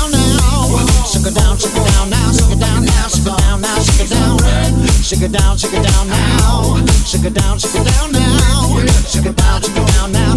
Shake it down, shake it down now. Shake it down now, suck it down now. shake it down. Shake it down, suck it down now. Suck it down, suck it down now. Suck it down, suck it down now.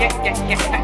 Yeah. yeah, yeah.